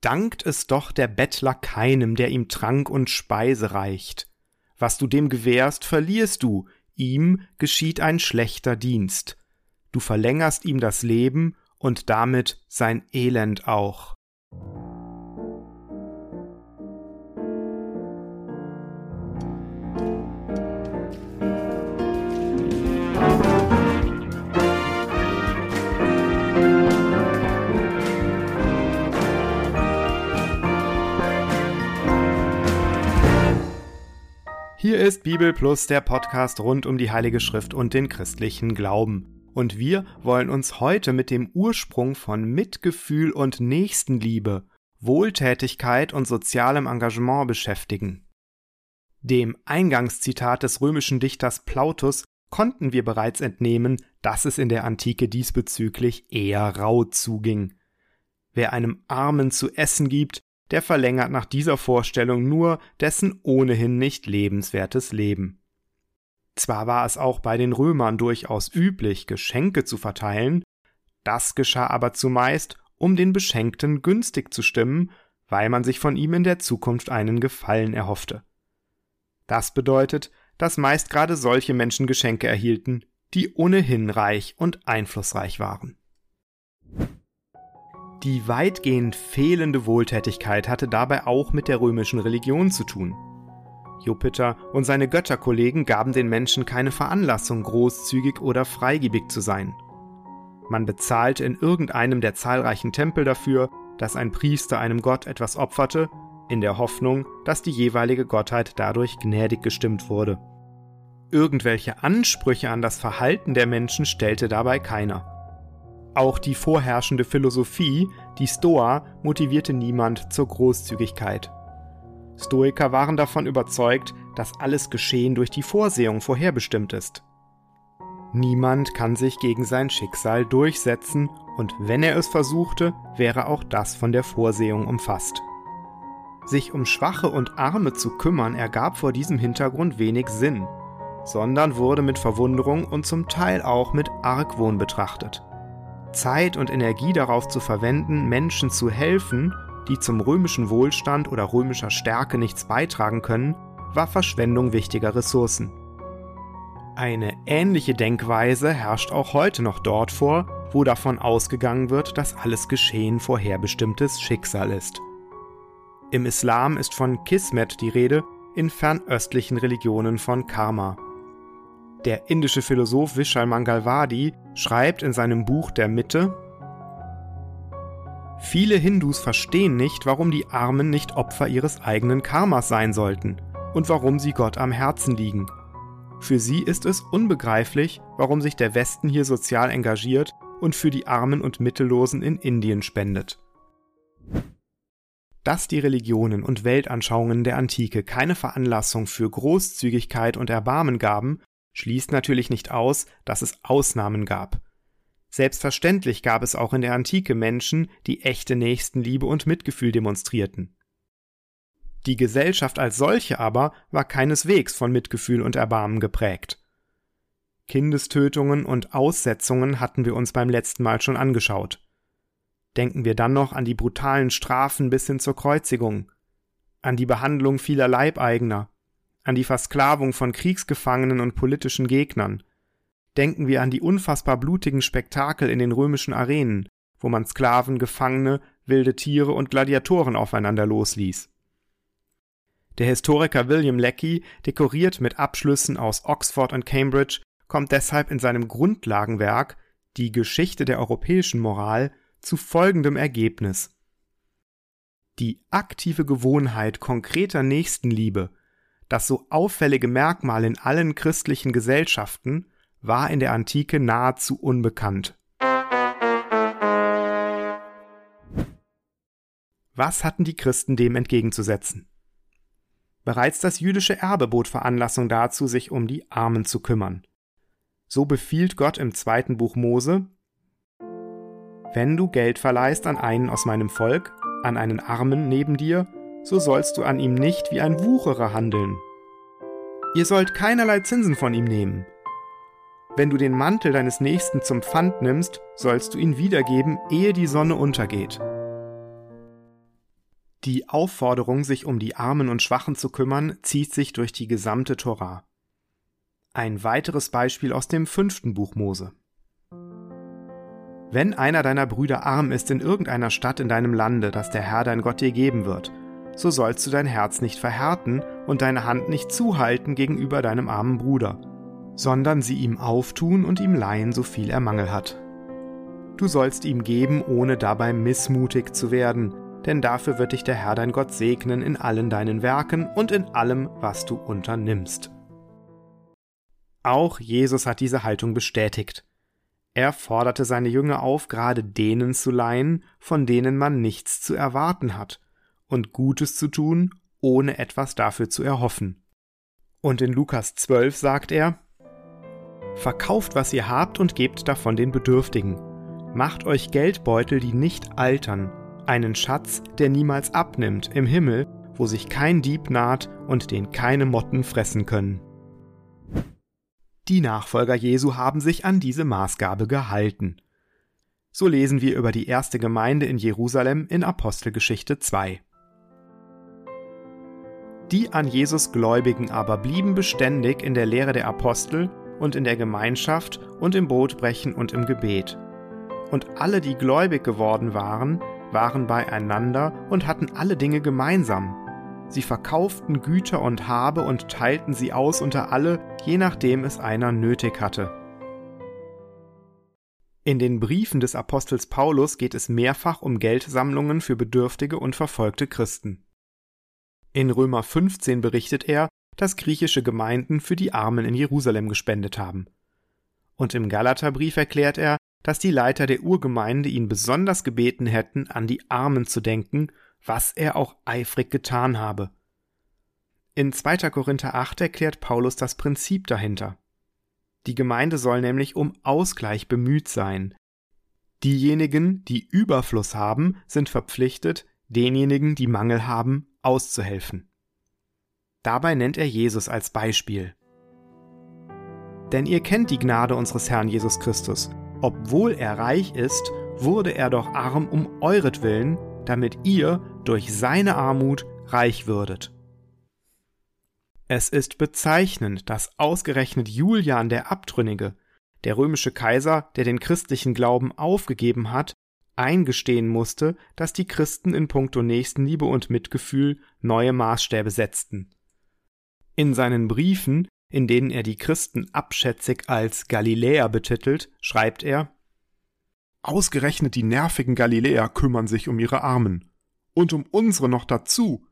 Dankt es doch der Bettler keinem, der ihm Trank und Speise reicht. Was du dem gewährst, verlierst du, ihm geschieht ein schlechter Dienst. Du verlängerst ihm das Leben und damit sein Elend auch. Hier ist Bibel Plus, der Podcast rund um die Heilige Schrift und den christlichen Glauben. Und wir wollen uns heute mit dem Ursprung von Mitgefühl und Nächstenliebe, Wohltätigkeit und sozialem Engagement beschäftigen. Dem Eingangszitat des römischen Dichters Plautus konnten wir bereits entnehmen, dass es in der Antike diesbezüglich eher rau zuging. Wer einem Armen zu essen gibt, der verlängert nach dieser Vorstellung nur dessen ohnehin nicht lebenswertes Leben. Zwar war es auch bei den Römern durchaus üblich, Geschenke zu verteilen, das geschah aber zumeist, um den Beschenkten günstig zu stimmen, weil man sich von ihm in der Zukunft einen Gefallen erhoffte. Das bedeutet, dass meist gerade solche Menschen Geschenke erhielten, die ohnehin reich und einflussreich waren. Die weitgehend fehlende Wohltätigkeit hatte dabei auch mit der römischen Religion zu tun. Jupiter und seine Götterkollegen gaben den Menschen keine Veranlassung, großzügig oder freigebig zu sein. Man bezahlte in irgendeinem der zahlreichen Tempel dafür, dass ein Priester einem Gott etwas opferte, in der Hoffnung, dass die jeweilige Gottheit dadurch gnädig gestimmt wurde. Irgendwelche Ansprüche an das Verhalten der Menschen stellte dabei keiner. Auch die vorherrschende Philosophie, die Stoa, motivierte niemand zur Großzügigkeit. Stoiker waren davon überzeugt, dass alles Geschehen durch die Vorsehung vorherbestimmt ist. Niemand kann sich gegen sein Schicksal durchsetzen, und wenn er es versuchte, wäre auch das von der Vorsehung umfasst. Sich um Schwache und Arme zu kümmern ergab vor diesem Hintergrund wenig Sinn, sondern wurde mit Verwunderung und zum Teil auch mit Argwohn betrachtet. Zeit und Energie darauf zu verwenden, Menschen zu helfen, die zum römischen Wohlstand oder römischer Stärke nichts beitragen können, war Verschwendung wichtiger Ressourcen. Eine ähnliche Denkweise herrscht auch heute noch dort vor, wo davon ausgegangen wird, dass alles Geschehen vorherbestimmtes Schicksal ist. Im Islam ist von Kismet die Rede, in fernöstlichen Religionen von Karma. Der indische Philosoph Vishal Mangalwadi schreibt in seinem Buch Der Mitte, Viele Hindus verstehen nicht, warum die Armen nicht Opfer ihres eigenen Karmas sein sollten und warum sie Gott am Herzen liegen. Für sie ist es unbegreiflich, warum sich der Westen hier sozial engagiert und für die Armen und Mittellosen in Indien spendet. Dass die Religionen und Weltanschauungen der Antike keine Veranlassung für Großzügigkeit und Erbarmen gaben, schließt natürlich nicht aus, dass es Ausnahmen gab. Selbstverständlich gab es auch in der Antike Menschen, die echte Nächstenliebe und Mitgefühl demonstrierten. Die Gesellschaft als solche aber war keineswegs von Mitgefühl und Erbarmen geprägt. Kindestötungen und Aussetzungen hatten wir uns beim letzten Mal schon angeschaut. Denken wir dann noch an die brutalen Strafen bis hin zur Kreuzigung, an die Behandlung vieler Leibeigener, an die Versklavung von Kriegsgefangenen und politischen Gegnern. Denken wir an die unfassbar blutigen Spektakel in den römischen Arenen, wo man Sklaven, Gefangene, wilde Tiere und Gladiatoren aufeinander losließ. Der Historiker William Lecky, dekoriert mit Abschlüssen aus Oxford und Cambridge, kommt deshalb in seinem Grundlagenwerk Die Geschichte der europäischen Moral zu folgendem Ergebnis. Die aktive Gewohnheit konkreter Nächstenliebe das so auffällige Merkmal in allen christlichen Gesellschaften war in der Antike nahezu unbekannt. Was hatten die Christen dem entgegenzusetzen? Bereits das jüdische Erbe bot Veranlassung dazu, sich um die Armen zu kümmern. So befiehlt Gott im zweiten Buch Mose Wenn du Geld verleihst an einen aus meinem Volk, an einen Armen neben dir, so sollst du an ihm nicht wie ein Wucherer handeln. Ihr sollt keinerlei Zinsen von ihm nehmen. Wenn du den Mantel deines Nächsten zum Pfand nimmst, sollst du ihn wiedergeben, ehe die Sonne untergeht. Die Aufforderung, sich um die Armen und Schwachen zu kümmern, zieht sich durch die gesamte Torah. Ein weiteres Beispiel aus dem fünften Buch Mose. Wenn einer deiner Brüder arm ist in irgendeiner Stadt in deinem Lande, das der Herr dein Gott dir geben wird, so sollst du dein Herz nicht verhärten und deine Hand nicht zuhalten gegenüber deinem armen Bruder, sondern sie ihm auftun und ihm leihen, so viel er Mangel hat. Du sollst ihm geben, ohne dabei missmutig zu werden, denn dafür wird dich der Herr dein Gott segnen in allen deinen Werken und in allem, was du unternimmst. Auch Jesus hat diese Haltung bestätigt. Er forderte seine Jünger auf, gerade denen zu leihen, von denen man nichts zu erwarten hat, und Gutes zu tun, ohne etwas dafür zu erhoffen. Und in Lukas 12 sagt er, Verkauft, was ihr habt und gebt davon den Bedürftigen. Macht euch Geldbeutel, die nicht altern, einen Schatz, der niemals abnimmt, im Himmel, wo sich kein Dieb naht und den keine Motten fressen können. Die Nachfolger Jesu haben sich an diese Maßgabe gehalten. So lesen wir über die erste Gemeinde in Jerusalem in Apostelgeschichte 2. Die an Jesus Gläubigen aber blieben beständig in der Lehre der Apostel und in der Gemeinschaft und im Brotbrechen und im Gebet. Und alle, die gläubig geworden waren, waren beieinander und hatten alle Dinge gemeinsam. Sie verkauften Güter und Habe und teilten sie aus unter alle, je nachdem es einer nötig hatte. In den Briefen des Apostels Paulus geht es mehrfach um Geldsammlungen für bedürftige und verfolgte Christen. In Römer 15 berichtet er, dass griechische Gemeinden für die Armen in Jerusalem gespendet haben. Und im Galaterbrief erklärt er, dass die Leiter der Urgemeinde ihn besonders gebeten hätten, an die Armen zu denken, was er auch eifrig getan habe. In 2. Korinther 8 erklärt Paulus das Prinzip dahinter. Die Gemeinde soll nämlich um Ausgleich bemüht sein. Diejenigen, die Überfluss haben, sind verpflichtet, denjenigen, die Mangel haben, auszuhelfen. Dabei nennt er Jesus als Beispiel. Denn ihr kennt die Gnade unseres Herrn Jesus Christus. Obwohl er reich ist, wurde er doch arm um euretwillen, damit ihr durch seine Armut reich würdet. Es ist bezeichnend, dass ausgerechnet Julian der Abtrünnige, der römische Kaiser, der den christlichen Glauben aufgegeben hat, eingestehen musste, dass die Christen in puncto Nächstenliebe und Mitgefühl neue Maßstäbe setzten. In seinen Briefen, in denen er die Christen abschätzig als Galiläer betitelt, schreibt er Ausgerechnet die nervigen Galiläer kümmern sich um ihre Armen. Und um unsere noch dazu.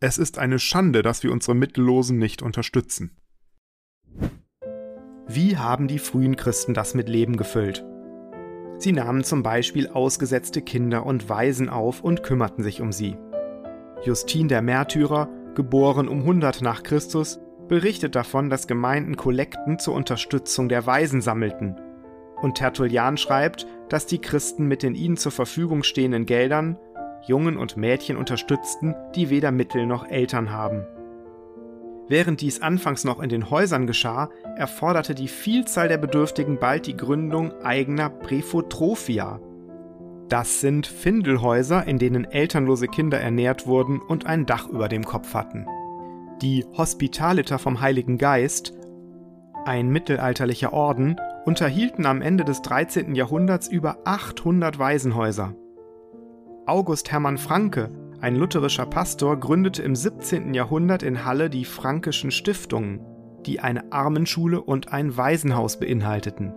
Es ist eine Schande, dass wir unsere Mittellosen nicht unterstützen. Wie haben die frühen Christen das mit Leben gefüllt? Sie nahmen zum Beispiel ausgesetzte Kinder und Waisen auf und kümmerten sich um sie. Justin der Märtyrer, geboren um 100 nach Christus, berichtet davon, dass Gemeinden Kollekten zur Unterstützung der Waisen sammelten. Und Tertullian schreibt, dass die Christen mit den ihnen zur Verfügung stehenden Geldern Jungen und Mädchen unterstützten, die weder Mittel noch Eltern haben. Während dies anfangs noch in den Häusern geschah, erforderte die Vielzahl der Bedürftigen bald die Gründung eigener Prefotrophia. Das sind Findelhäuser, in denen elternlose Kinder ernährt wurden und ein Dach über dem Kopf hatten. Die Hospitaliter vom Heiligen Geist, ein mittelalterlicher Orden, unterhielten am Ende des 13. Jahrhunderts über 800 Waisenhäuser. August Hermann Franke, ein lutherischer Pastor gründete im 17. Jahrhundert in Halle die Frankischen Stiftungen, die eine Armenschule und ein Waisenhaus beinhalteten.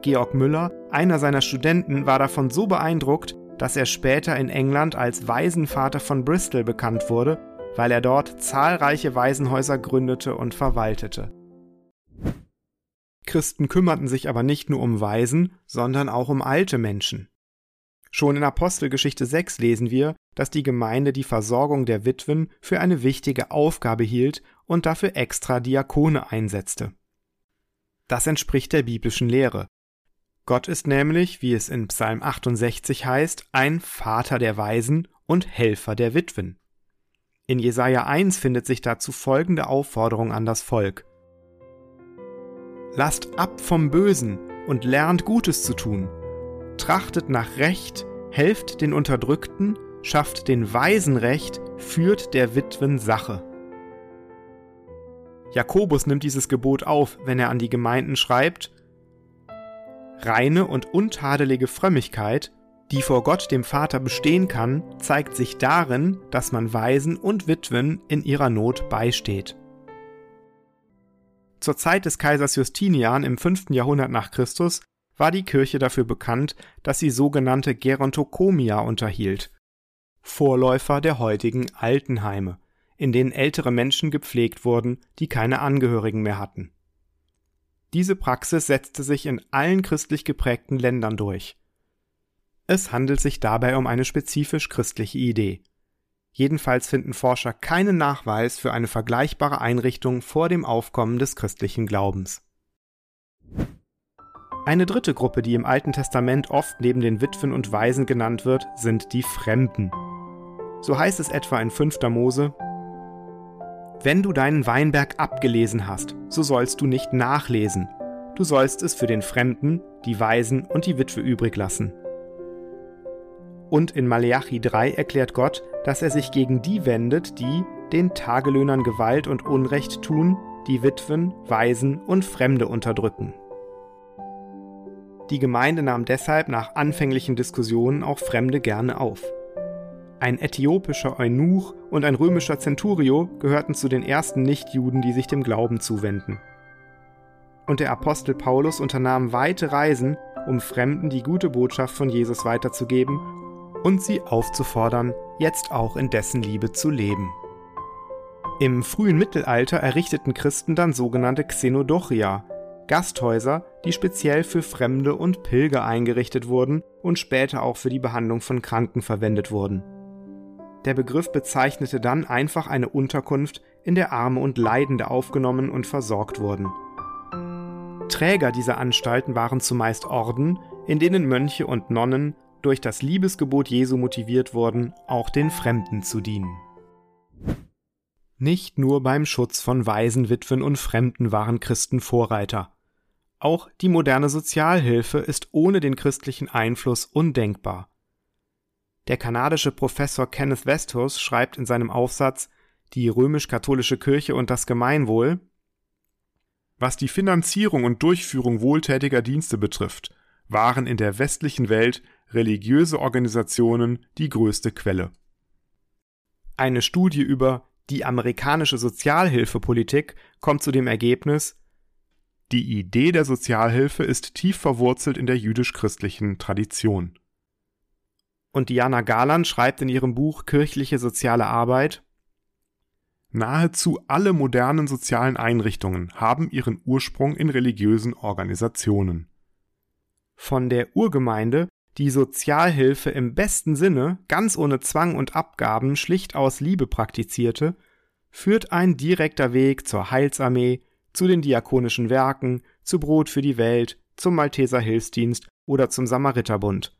Georg Müller, einer seiner Studenten, war davon so beeindruckt, dass er später in England als Waisenvater von Bristol bekannt wurde, weil er dort zahlreiche Waisenhäuser gründete und verwaltete. Christen kümmerten sich aber nicht nur um Waisen, sondern auch um alte Menschen. Schon in Apostelgeschichte 6 lesen wir, dass die Gemeinde die Versorgung der Witwen für eine wichtige Aufgabe hielt und dafür extra Diakone einsetzte. Das entspricht der biblischen Lehre. Gott ist nämlich, wie es in Psalm 68 heißt, ein Vater der Weisen und Helfer der Witwen. In Jesaja 1 findet sich dazu folgende Aufforderung an das Volk: Lasst ab vom Bösen und lernt Gutes zu tun. Trachtet nach Recht, helft den Unterdrückten, schafft den Waisen Recht, führt der Witwen Sache. Jakobus nimmt dieses Gebot auf, wenn er an die Gemeinden schreibt, Reine und untadelige Frömmigkeit, die vor Gott dem Vater bestehen kann, zeigt sich darin, dass man Waisen und Witwen in ihrer Not beisteht. Zur Zeit des Kaisers Justinian im 5. Jahrhundert nach Christus war die Kirche dafür bekannt, dass sie sogenannte Gerontokomia unterhielt, Vorläufer der heutigen Altenheime, in denen ältere Menschen gepflegt wurden, die keine Angehörigen mehr hatten. Diese Praxis setzte sich in allen christlich geprägten Ländern durch. Es handelt sich dabei um eine spezifisch christliche Idee. Jedenfalls finden Forscher keinen Nachweis für eine vergleichbare Einrichtung vor dem Aufkommen des christlichen Glaubens. Eine dritte Gruppe, die im Alten Testament oft neben den Witwen und Waisen genannt wird, sind die Fremden. So heißt es etwa in 5. Mose, Wenn du deinen Weinberg abgelesen hast, so sollst du nicht nachlesen. Du sollst es für den Fremden, die Waisen und die Witwe übrig lassen. Und in Maleachi 3 erklärt Gott, dass er sich gegen die wendet, die den Tagelöhnern Gewalt und Unrecht tun, die Witwen, Waisen und Fremde unterdrücken. Die Gemeinde nahm deshalb nach anfänglichen Diskussionen auch Fremde gerne auf. Ein äthiopischer Eunuch und ein römischer Centurio gehörten zu den ersten Nichtjuden, die sich dem Glauben zuwenden. Und der Apostel Paulus unternahm weite Reisen, um Fremden die gute Botschaft von Jesus weiterzugeben und sie aufzufordern, jetzt auch in dessen Liebe zu leben. Im frühen Mittelalter errichteten Christen dann sogenannte Xenodochia, Gasthäuser, die speziell für Fremde und Pilger eingerichtet wurden und später auch für die Behandlung von Kranken verwendet wurden. Der Begriff bezeichnete dann einfach eine Unterkunft, in der Arme und Leidende aufgenommen und versorgt wurden. Träger dieser Anstalten waren zumeist Orden, in denen Mönche und Nonnen durch das Liebesgebot Jesu motiviert wurden, auch den Fremden zu dienen. Nicht nur beim Schutz von Waisen, Witwen und Fremden waren Christen Vorreiter. Auch die moderne Sozialhilfe ist ohne den christlichen Einfluss undenkbar. Der kanadische Professor Kenneth Westhus schreibt in seinem Aufsatz Die römisch-katholische Kirche und das Gemeinwohl Was die Finanzierung und Durchführung wohltätiger Dienste betrifft, waren in der westlichen Welt religiöse Organisationen die größte Quelle. Eine Studie über die amerikanische Sozialhilfepolitik kommt zu dem Ergebnis, die Idee der Sozialhilfe ist tief verwurzelt in der jüdisch-christlichen Tradition. Und Diana Garland schreibt in ihrem Buch Kirchliche soziale Arbeit Nahezu alle modernen sozialen Einrichtungen haben ihren Ursprung in religiösen Organisationen. Von der Urgemeinde die Sozialhilfe im besten Sinne, ganz ohne Zwang und Abgaben, schlicht aus Liebe praktizierte, führt ein direkter Weg zur Heilsarmee, zu den diakonischen Werken, zu Brot für die Welt, zum Malteser Hilfsdienst oder zum Samariterbund.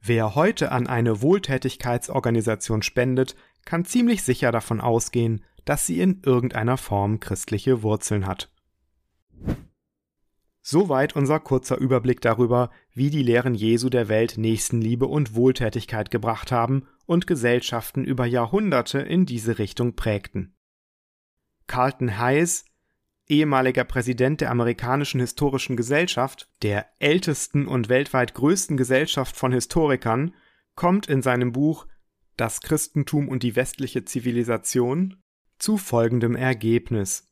Wer heute an eine Wohltätigkeitsorganisation spendet, kann ziemlich sicher davon ausgehen, dass sie in irgendeiner Form christliche Wurzeln hat. Soweit unser kurzer Überblick darüber, wie die Lehren Jesu der Welt Nächstenliebe und Wohltätigkeit gebracht haben und Gesellschaften über Jahrhunderte in diese Richtung prägten. Carlton Hayes, ehemaliger Präsident der amerikanischen historischen Gesellschaft, der ältesten und weltweit größten Gesellschaft von Historikern, kommt in seinem Buch Das Christentum und die westliche Zivilisation zu folgendem Ergebnis.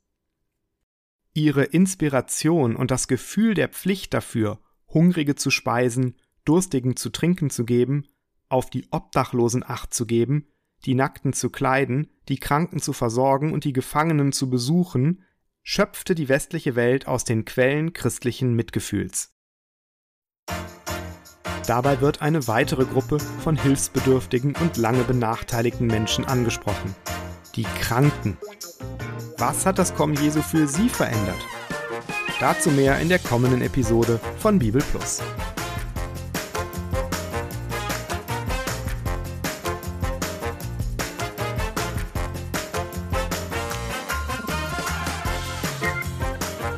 Ihre Inspiration und das Gefühl der Pflicht dafür, Hungrige zu speisen, Durstigen zu trinken zu geben, auf die Obdachlosen acht zu geben, die Nackten zu kleiden, die Kranken zu versorgen und die Gefangenen zu besuchen, schöpfte die westliche Welt aus den Quellen christlichen Mitgefühls. Dabei wird eine weitere Gruppe von hilfsbedürftigen und lange benachteiligten Menschen angesprochen. Die Kranken. Was hat das Kommen Jesu für sie verändert? Dazu mehr in der kommenden Episode von Bibel Plus.